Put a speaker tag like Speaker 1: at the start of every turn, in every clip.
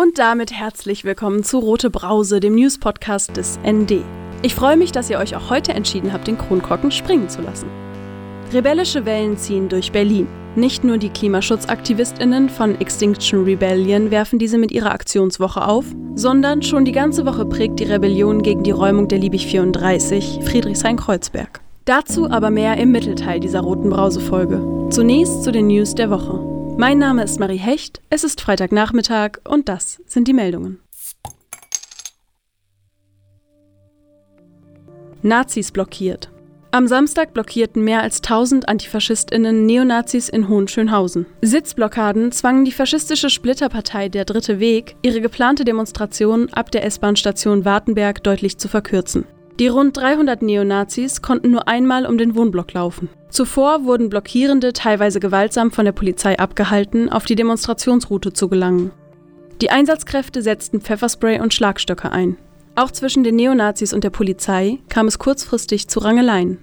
Speaker 1: Und damit herzlich willkommen zu Rote Brause, dem News-Podcast des ND. Ich freue mich, dass ihr euch auch heute entschieden habt, den Kronkorken springen zu lassen. Rebellische Wellen ziehen durch Berlin. Nicht nur die KlimaschutzaktivistInnen von Extinction Rebellion werfen diese mit ihrer Aktionswoche auf, sondern schon die ganze Woche prägt die Rebellion gegen die Räumung der Liebig 34 Friedrichshain-Kreuzberg. Dazu aber mehr im Mittelteil dieser Roten Brause-Folge. Zunächst zu den News der Woche. Mein Name ist Marie Hecht, es ist Freitagnachmittag und das sind die Meldungen. Nazis blockiert. Am Samstag blockierten mehr als 1000 Antifaschistinnen Neonazis in Hohenschönhausen. Sitzblockaden zwangen die faschistische Splitterpartei Der Dritte Weg, ihre geplante Demonstration ab der S-Bahn-Station Wartenberg deutlich zu verkürzen. Die rund 300 Neonazis konnten nur einmal um den Wohnblock laufen. Zuvor wurden Blockierende teilweise gewaltsam von der Polizei abgehalten, auf die Demonstrationsroute zu gelangen. Die Einsatzkräfte setzten Pfefferspray und Schlagstöcke ein. Auch zwischen den Neonazis und der Polizei kam es kurzfristig zu Rangeleien.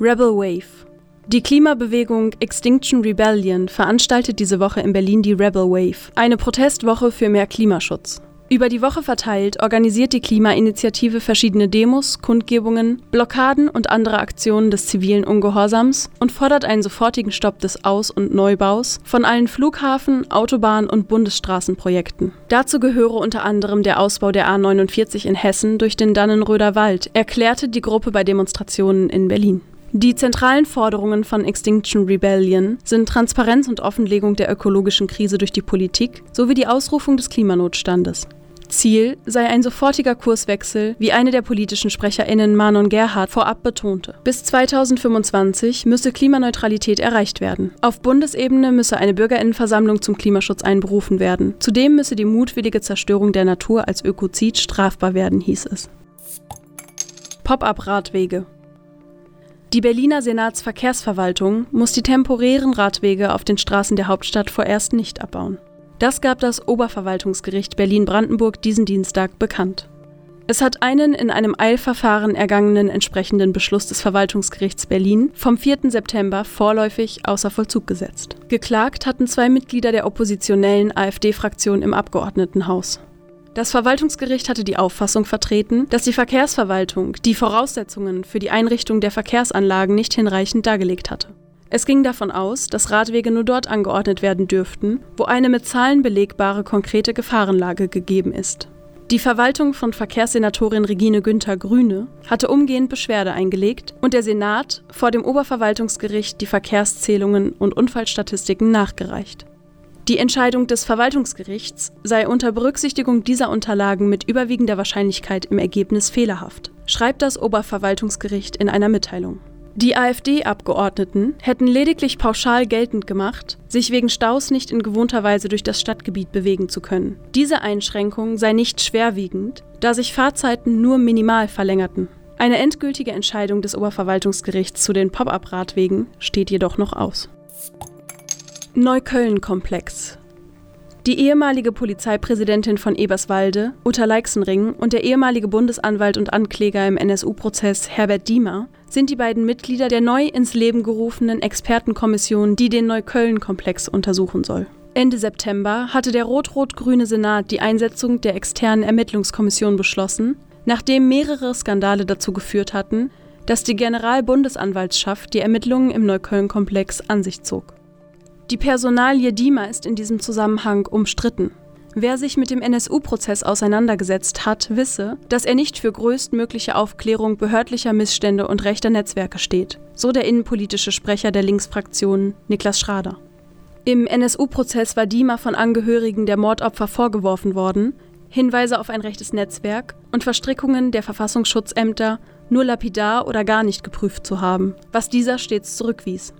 Speaker 1: Rebel Wave die Klimabewegung Extinction Rebellion veranstaltet diese Woche in Berlin die Rebel Wave, eine Protestwoche für mehr Klimaschutz. Über die Woche verteilt organisiert die Klimainitiative verschiedene Demos, Kundgebungen, Blockaden und andere Aktionen des zivilen Ungehorsams und fordert einen sofortigen Stopp des Aus- und Neubaus von allen Flughafen-, Autobahn- und Bundesstraßenprojekten. Dazu gehöre unter anderem der Ausbau der A49 in Hessen durch den Dannenröder Wald, erklärte die Gruppe bei Demonstrationen in Berlin. Die zentralen Forderungen von Extinction Rebellion sind Transparenz und Offenlegung der ökologischen Krise durch die Politik sowie die Ausrufung des Klimanotstandes. Ziel sei ein sofortiger Kurswechsel, wie eine der politischen SprecherInnen Manon Gerhardt vorab betonte. Bis 2025 müsse Klimaneutralität erreicht werden. Auf Bundesebene müsse eine BürgerInnenversammlung zum Klimaschutz einberufen werden. Zudem müsse die mutwillige Zerstörung der Natur als Ökozid strafbar werden, hieß es. Pop-up-Radwege die Berliner Senatsverkehrsverwaltung muss die temporären Radwege auf den Straßen der Hauptstadt vorerst nicht abbauen. Das gab das Oberverwaltungsgericht Berlin-Brandenburg diesen Dienstag bekannt. Es hat einen in einem Eilverfahren ergangenen entsprechenden Beschluss des Verwaltungsgerichts Berlin vom 4. September vorläufig außer Vollzug gesetzt. Geklagt hatten zwei Mitglieder der oppositionellen AfD-Fraktion im Abgeordnetenhaus. Das Verwaltungsgericht hatte die Auffassung vertreten, dass die Verkehrsverwaltung die Voraussetzungen für die Einrichtung der Verkehrsanlagen nicht hinreichend dargelegt hatte. Es ging davon aus, dass Radwege nur dort angeordnet werden dürften, wo eine mit Zahlen belegbare konkrete Gefahrenlage gegeben ist. Die Verwaltung von Verkehrssenatorin Regine Günther Grüne hatte umgehend Beschwerde eingelegt und der Senat vor dem Oberverwaltungsgericht die Verkehrszählungen und Unfallstatistiken nachgereicht. Die Entscheidung des Verwaltungsgerichts sei unter Berücksichtigung dieser Unterlagen mit überwiegender Wahrscheinlichkeit im Ergebnis fehlerhaft, schreibt das Oberverwaltungsgericht in einer Mitteilung. Die AfD-Abgeordneten hätten lediglich pauschal geltend gemacht, sich wegen Staus nicht in gewohnter Weise durch das Stadtgebiet bewegen zu können. Diese Einschränkung sei nicht schwerwiegend, da sich Fahrzeiten nur minimal verlängerten. Eine endgültige Entscheidung des Oberverwaltungsgerichts zu den Pop-up-Radwegen steht jedoch noch aus. Neukölln-Komplex die ehemalige Polizeipräsidentin von Eberswalde, Uta Leixenring, und der ehemalige Bundesanwalt und Ankläger im NSU-Prozess Herbert Diemer sind die beiden Mitglieder der neu ins Leben gerufenen Expertenkommission, die den Neukölln-Komplex untersuchen soll. Ende September hatte der rot-rot-grüne Senat die Einsetzung der externen Ermittlungskommission beschlossen, nachdem mehrere Skandale dazu geführt hatten, dass die Generalbundesanwaltschaft die Ermittlungen im Neukölln-Komplex an sich zog. Die Personalie Diemer ist in diesem Zusammenhang umstritten. Wer sich mit dem NSU-Prozess auseinandergesetzt hat, wisse, dass er nicht für größtmögliche Aufklärung behördlicher Missstände und rechter Netzwerke steht, so der innenpolitische Sprecher der Linksfraktion Niklas Schrader. Im NSU-Prozess war Diemer von Angehörigen der Mordopfer vorgeworfen worden, Hinweise auf ein rechtes Netzwerk und Verstrickungen der Verfassungsschutzämter nur lapidar oder gar nicht geprüft zu haben, was dieser stets zurückwies.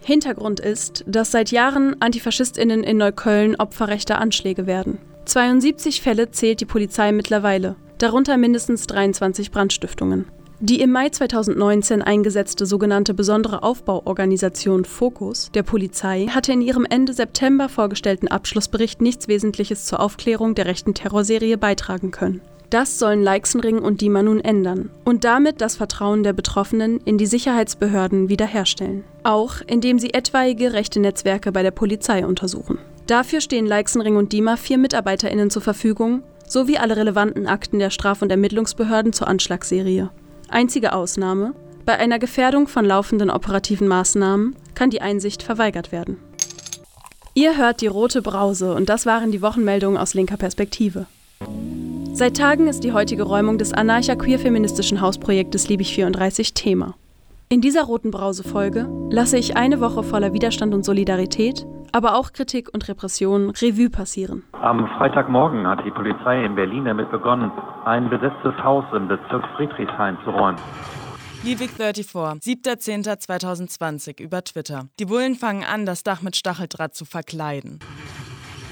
Speaker 1: Hintergrund ist, dass seit Jahren Antifaschistinnen in Neukölln Opfer rechter Anschläge werden. 72 Fälle zählt die Polizei mittlerweile, darunter mindestens 23 Brandstiftungen. Die im Mai 2019 eingesetzte sogenannte Besondere Aufbauorganisation Focus der Polizei hatte in ihrem Ende September vorgestellten Abschlussbericht nichts Wesentliches zur Aufklärung der rechten Terrorserie beitragen können. Das sollen Leixenring und Diemer nun ändern und damit das Vertrauen der Betroffenen in die Sicherheitsbehörden wiederherstellen. Auch indem sie etwaige rechte Netzwerke bei der Polizei untersuchen. Dafür stehen Leixenring und Diemer vier MitarbeiterInnen zur Verfügung, sowie alle relevanten Akten der Straf- und Ermittlungsbehörden zur Anschlagsserie. Einzige Ausnahme: Bei einer Gefährdung von laufenden operativen Maßnahmen kann die Einsicht verweigert werden. Ihr hört die rote Brause und das waren die Wochenmeldungen aus linker Perspektive. Seit Tagen ist die heutige Räumung des anarcha-queer-feministischen Hausprojektes Liebig 34 Thema. In dieser roten Brause-Folge lasse ich eine Woche voller Widerstand und Solidarität, aber auch Kritik und Repression Revue passieren.
Speaker 2: Am Freitagmorgen hat die Polizei in Berlin damit begonnen, ein besetztes Haus im Bezirk Friedrichshain zu räumen.
Speaker 3: Liebig34, 7.10.2020 über Twitter. Die Bullen fangen an, das Dach mit Stacheldraht zu verkleiden.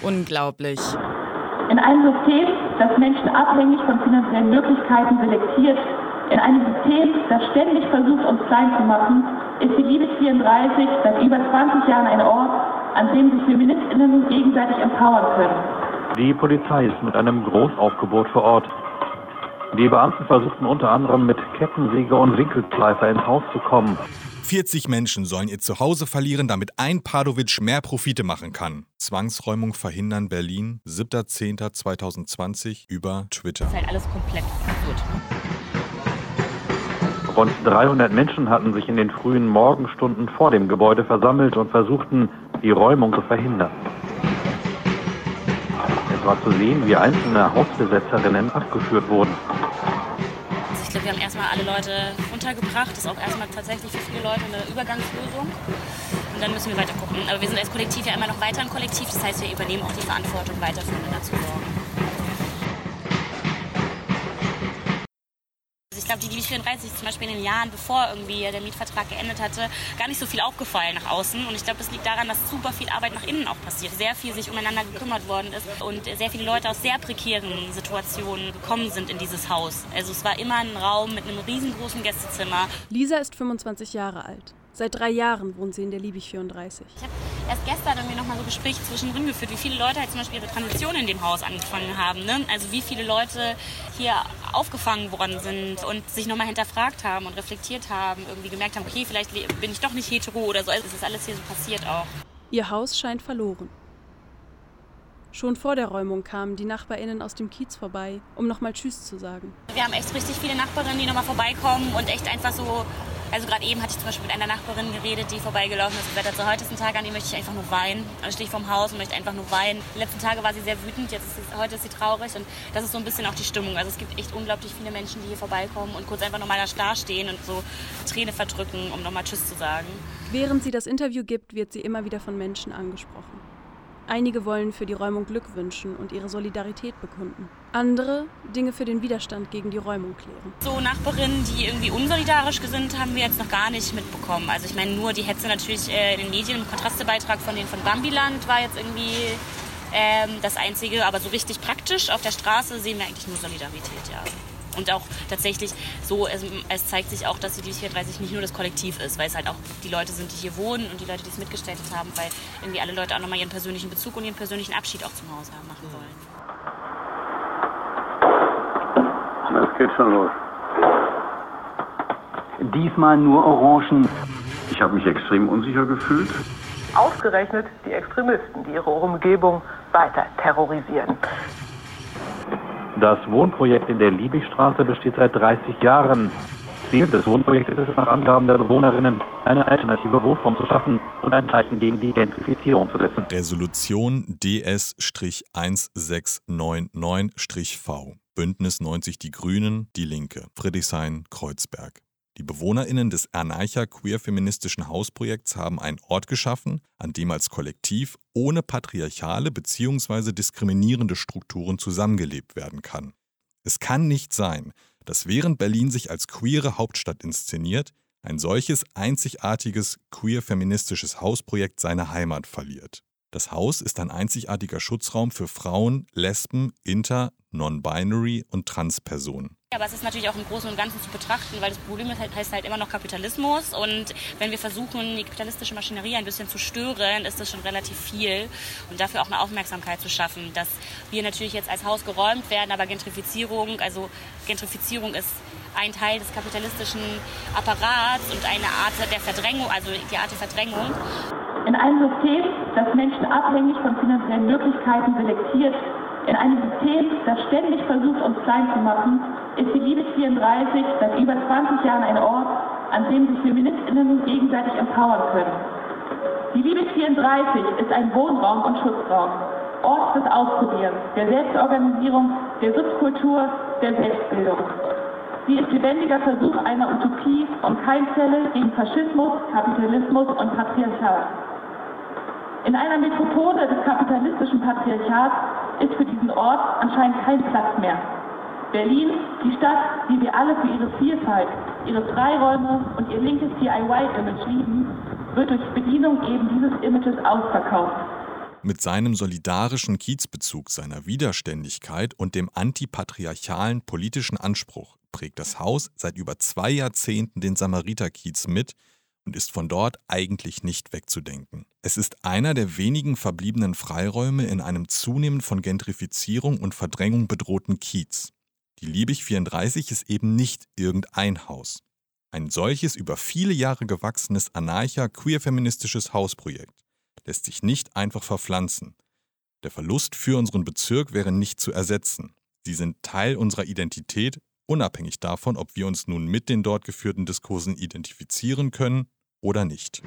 Speaker 3: Unglaublich.
Speaker 4: In einem System, das Menschen abhängig von finanziellen Möglichkeiten selektiert, in einem System, das ständig versucht, uns klein zu machen, ist die Liebe 34 seit über 20 Jahren ein Ort, an dem sich FeministInnen gegenseitig empowern können.
Speaker 2: Die Polizei ist mit einem Großaufgebot vor Ort. Die Beamten versuchten unter anderem mit Kettensäge und Winkelschleifer ins Haus zu kommen.
Speaker 5: 40 Menschen sollen ihr Zuhause verlieren, damit ein Padovic mehr Profite machen kann. Zwangsräumung verhindern Berlin, 7.10.2020 über Twitter.
Speaker 6: Das ist halt alles komplett absurd.
Speaker 2: Rund 300 Menschen hatten sich in den frühen Morgenstunden vor dem Gebäude versammelt und versuchten, die Räumung zu verhindern. War zu sehen, wie einzelne Hausbesetzerinnen abgeführt wurden
Speaker 6: wir haben erstmal alle Leute untergebracht. Das ist auch erstmal tatsächlich für viele Leute eine Übergangslösung. Und dann müssen wir weiter gucken. Aber wir sind als Kollektiv ja immer noch weiter im Kollektiv. Das heißt, wir übernehmen auch die Verantwortung, weiter füreinander zu sorgen. Also ich glaube, die DB34 ist zum Beispiel in den Jahren, bevor irgendwie der Mietvertrag geendet hatte, gar nicht so viel aufgefallen nach außen. Und ich glaube, das liegt daran, dass super viel Arbeit nach innen auch passiert. Sehr viel sich umeinander gekümmert worden ist und sehr viele Leute aus sehr prekären Situationen gekommen sind in dieses Haus. Also es war immer ein Raum mit einem riesengroßen Gästezimmer.
Speaker 1: Lisa ist 25 Jahre alt. Seit drei Jahren wohnt sie in der Liebig 34.
Speaker 6: Ich habe erst gestern irgendwie nochmal so Gespräche zwischendrin geführt, wie viele Leute halt zum Beispiel ihre Transition in dem Haus angefangen haben. Ne? Also wie viele Leute hier aufgefangen worden sind und sich nochmal hinterfragt haben und reflektiert haben, irgendwie gemerkt haben, okay, vielleicht bin ich doch nicht hetero oder so. Also es ist alles hier so passiert auch.
Speaker 1: Ihr Haus scheint verloren. Schon vor der Räumung kamen die NachbarInnen aus dem Kiez vorbei, um nochmal Tschüss zu sagen.
Speaker 6: Wir haben echt richtig viele Nachbarinnen, die nochmal vorbeikommen und echt einfach so also gerade eben hatte ich zum Beispiel mit einer Nachbarin geredet, die vorbeigelaufen ist und gesagt hat, so heute ist ein Tag, an dem möchte ich einfach nur weinen. Dann stehe ich vorm Haus und möchte einfach nur weinen. Die letzten Tage war sie sehr wütend, jetzt ist sie, heute ist sie traurig und das ist so ein bisschen auch die Stimmung. Also es gibt echt unglaublich viele Menschen, die hier vorbeikommen und kurz einfach nochmal da stehen und so Träne verdrücken, um nochmal Tschüss zu sagen.
Speaker 1: Während sie das Interview gibt, wird sie immer wieder von Menschen angesprochen. Einige wollen für die Räumung Glück wünschen und ihre Solidarität bekunden. Andere Dinge für den Widerstand gegen die Räumung klären.
Speaker 6: So Nachbarinnen, die irgendwie unsolidarisch gesinnt, haben wir jetzt noch gar nicht mitbekommen. Also ich meine, nur die Hetze natürlich äh, in den Medien, im Kontrastebeitrag von denen von Bambiland war jetzt irgendwie ähm, das Einzige. Aber so richtig praktisch auf der Straße sehen wir eigentlich nur Solidarität, ja. Und auch tatsächlich so, es, es zeigt sich auch, dass die 34 nicht nur das Kollektiv ist, weil es halt auch die Leute sind, die hier wohnen und die Leute, die es mitgestaltet haben, weil irgendwie alle Leute auch nochmal ihren persönlichen Bezug und ihren persönlichen Abschied auch zum Hause machen wollen.
Speaker 7: Geht schon los. Diesmal nur Orangen.
Speaker 2: Ich habe mich extrem unsicher gefühlt.
Speaker 8: Ausgerechnet die Extremisten, die ihre Umgebung weiter terrorisieren.
Speaker 2: Das Wohnprojekt in der Liebigstraße besteht seit 30 Jahren. Ziel des Wohnprojektes ist es nach Angaben der Bewohnerinnen, eine alternative Wohnform zu schaffen und ein Zeichen gegen die Gentrifizierung zu setzen.
Speaker 5: Resolution DS-1699-V. Bündnis 90 Die Grünen, Die Linke, Friedrichshain, Kreuzberg. Die BewohnerInnen des Anarcha-queer-feministischen Hausprojekts haben einen Ort geschaffen, an dem als Kollektiv ohne patriarchale bzw. diskriminierende Strukturen zusammengelebt werden kann. Es kann nicht sein, dass während Berlin sich als queere Hauptstadt inszeniert, ein solches einzigartiges queer-feministisches Hausprojekt seine Heimat verliert. Das Haus ist ein einzigartiger Schutzraum für Frauen, Lesben, Inter, Non-Binary und Transpersonen.
Speaker 6: Aber es ist natürlich auch im Großen und Ganzen zu betrachten, weil das Problem ist, heißt halt immer noch Kapitalismus. Und wenn wir versuchen, die kapitalistische Maschinerie ein bisschen zu stören, ist das schon relativ viel. Und dafür auch eine Aufmerksamkeit zu schaffen, dass wir natürlich jetzt als Haus geräumt werden, aber Gentrifizierung, also Gentrifizierung ist ein Teil des kapitalistischen Apparats und eine Art der Verdrängung, also die Art der Verdrängung.
Speaker 4: In einem System, das Menschen abhängig von finanziellen Möglichkeiten selektiert, in einem System, das ständig versucht, uns klein zu machen, ist die Liebe 34 seit über 20 Jahren ein Ort, an dem sich Feministinnen gegenseitig empowern können. Die Liebe 34 ist ein Wohnraum und Schutzraum, Ort des Ausprobierens, der Selbstorganisierung, der Subkultur, der Selbstbildung. Sie ist lebendiger Versuch einer Utopie und Keimzelle gegen Faschismus, Kapitalismus und Patriarchat. In einer Metropole des kapitalistischen Patriarchats ist für diesen Ort anscheinend kein Platz mehr. Berlin, die Stadt, die wir alle für ihre Vielfalt, ihre Freiräume und ihr linkes DIY-Image lieben, wird durch Bedienung eben dieses Images ausverkauft.
Speaker 5: Mit seinem solidarischen Kiezbezug, seiner Widerständigkeit und dem antipatriarchalen politischen Anspruch prägt das Haus seit über zwei Jahrzehnten den Samariterkiez mit und ist von dort eigentlich nicht wegzudenken. Es ist einer der wenigen verbliebenen Freiräume in einem zunehmend von Gentrifizierung und Verdrängung bedrohten Kiez. Die Liebig 34 ist eben nicht irgendein Haus. Ein solches über viele Jahre gewachsenes anarcha-queer-feministisches Hausprojekt lässt sich nicht einfach verpflanzen. Der Verlust für unseren Bezirk wäre nicht zu ersetzen. Sie sind Teil unserer Identität, unabhängig davon, ob wir uns nun mit den dort geführten Diskursen identifizieren können oder nicht.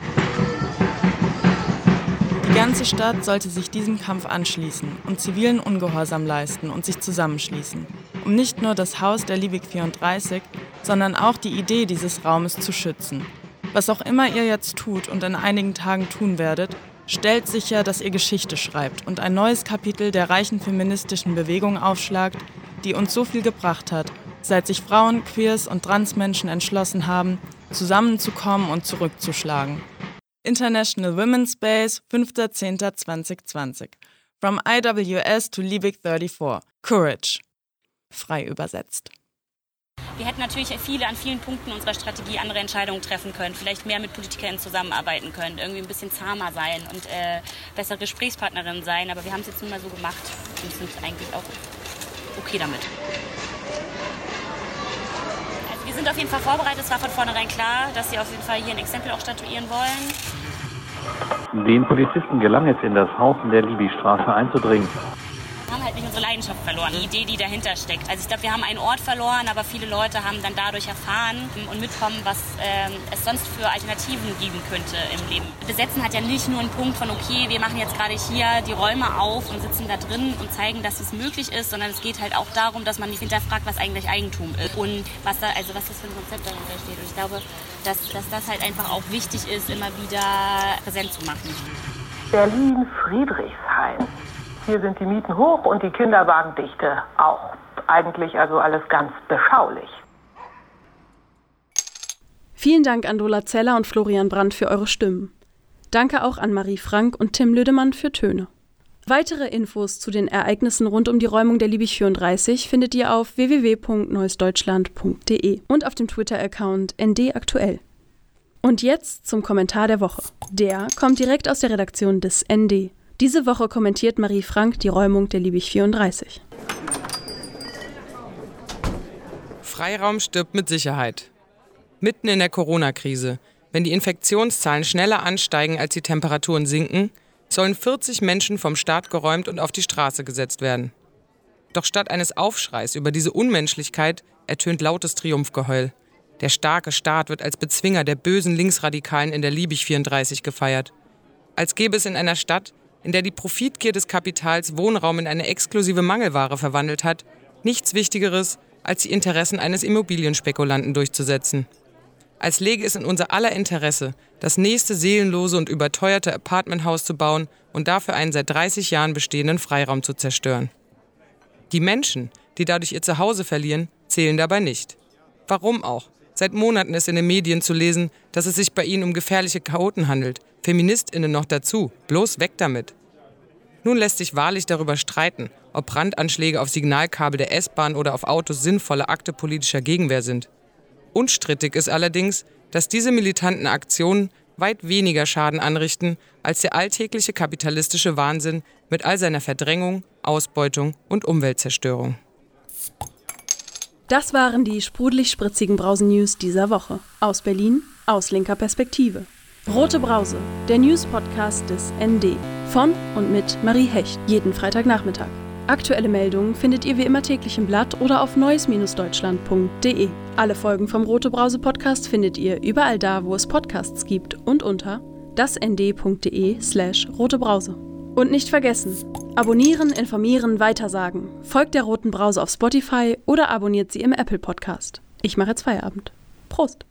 Speaker 3: Die ganze Stadt sollte sich diesem Kampf anschließen und zivilen Ungehorsam leisten und sich zusammenschließen, um nicht nur das Haus der Liebig 34, sondern auch die Idee dieses Raumes zu schützen. Was auch immer ihr jetzt tut und in einigen Tagen tun werdet, stellt sicher, dass ihr Geschichte schreibt und ein neues Kapitel der reichen feministischen Bewegung aufschlagt, die uns so viel gebracht hat, seit sich Frauen, Queers und Transmenschen entschlossen haben, zusammenzukommen und zurückzuschlagen. International Women's Space, 5.10.2020. From IWS to Liebig 34. Courage. Frei übersetzt.
Speaker 6: Wir hätten natürlich viele an vielen Punkten unserer Strategie andere Entscheidungen treffen können, vielleicht mehr mit PolitikerInnen zusammenarbeiten können, irgendwie ein bisschen zahmer sein und äh, bessere Gesprächspartnerinnen sein. Aber wir haben es jetzt nun mal so gemacht und sind eigentlich auch okay damit. Sind auf jeden Fall vorbereitet. Es war von vornherein klar, dass sie auf jeden Fall hier ein Exempel auch statuieren wollen.
Speaker 2: Den Polizisten gelang es, in das Haus in der Libystraße einzudringen.
Speaker 6: Haben halt nicht unsere Leidenschaft verloren, die Idee, die dahinter steckt. Also ich glaube, wir haben einen Ort verloren, aber viele Leute haben dann dadurch erfahren und mitkommen, was ähm, es sonst für Alternativen geben könnte im Leben. Besetzen hat ja nicht nur einen Punkt von, okay, wir machen jetzt gerade hier die Räume auf und sitzen da drin und zeigen, dass es möglich ist, sondern es geht halt auch darum, dass man nicht hinterfragt, was eigentlich Eigentum ist und was da, also was das für ein Konzept dahinter steht. Und ich glaube, dass, dass das halt einfach auch wichtig ist, immer wieder präsent zu machen.
Speaker 8: Berlin-Friedrichshain. Hier sind die Mieten hoch und die Kinderwagendichte auch. Eigentlich also alles ganz beschaulich.
Speaker 1: Vielen Dank an Dola Zeller und Florian Brandt für eure Stimmen. Danke auch an Marie Frank und Tim Lüdemann für Töne. Weitere Infos zu den Ereignissen rund um die Räumung der Liebig 34 findet ihr auf www.neuesdeutschland.de und auf dem Twitter-Account ndaktuell. Und jetzt zum Kommentar der Woche. Der kommt direkt aus der Redaktion des ND. Diese Woche kommentiert Marie Frank die Räumung der Liebig 34.
Speaker 9: Freiraum stirbt mit Sicherheit. Mitten in der Corona-Krise, wenn die Infektionszahlen schneller ansteigen als die Temperaturen sinken, sollen 40 Menschen vom Staat geräumt und auf die Straße gesetzt werden. Doch statt eines Aufschreis über diese Unmenschlichkeit ertönt lautes Triumphgeheul. Der starke Staat wird als Bezwinger der bösen Linksradikalen in der Liebig 34 gefeiert. Als gäbe es in einer Stadt, in der die Profitgier des Kapitals Wohnraum in eine exklusive Mangelware verwandelt hat, nichts Wichtigeres, als die Interessen eines Immobilienspekulanten durchzusetzen. Als läge es in unser aller Interesse, das nächste seelenlose und überteuerte Apartmenthaus zu bauen und dafür einen seit 30 Jahren bestehenden Freiraum zu zerstören. Die Menschen, die dadurch ihr Zuhause verlieren, zählen dabei nicht. Warum auch? Seit Monaten ist in den Medien zu lesen, dass es sich bei ihnen um gefährliche Chaoten handelt. Feministinnen noch dazu. Bloß weg damit. Nun lässt sich wahrlich darüber streiten, ob Brandanschläge auf Signalkabel der S-Bahn oder auf Autos sinnvolle Akte politischer Gegenwehr sind. Unstrittig ist allerdings, dass diese militanten Aktionen weit weniger Schaden anrichten als der alltägliche kapitalistische Wahnsinn mit all seiner Verdrängung, Ausbeutung und Umweltzerstörung.
Speaker 1: Das waren die sprudelig-spritzigen Brausen-News dieser Woche. Aus Berlin, aus linker Perspektive. Rote Brause, der News-Podcast des ND. Von und mit Marie Hecht, jeden Freitagnachmittag. Aktuelle Meldungen findet ihr wie immer täglich im Blatt oder auf neues-deutschland.de. Alle Folgen vom Rote Brause Podcast findet ihr überall da, wo es Podcasts gibt und unter dasnd.de slash rotebrause. Und nicht vergessen, abonnieren, informieren, weitersagen. Folgt der Roten Brause auf Spotify oder abonniert sie im Apple Podcast. Ich mache jetzt Feierabend. Prost!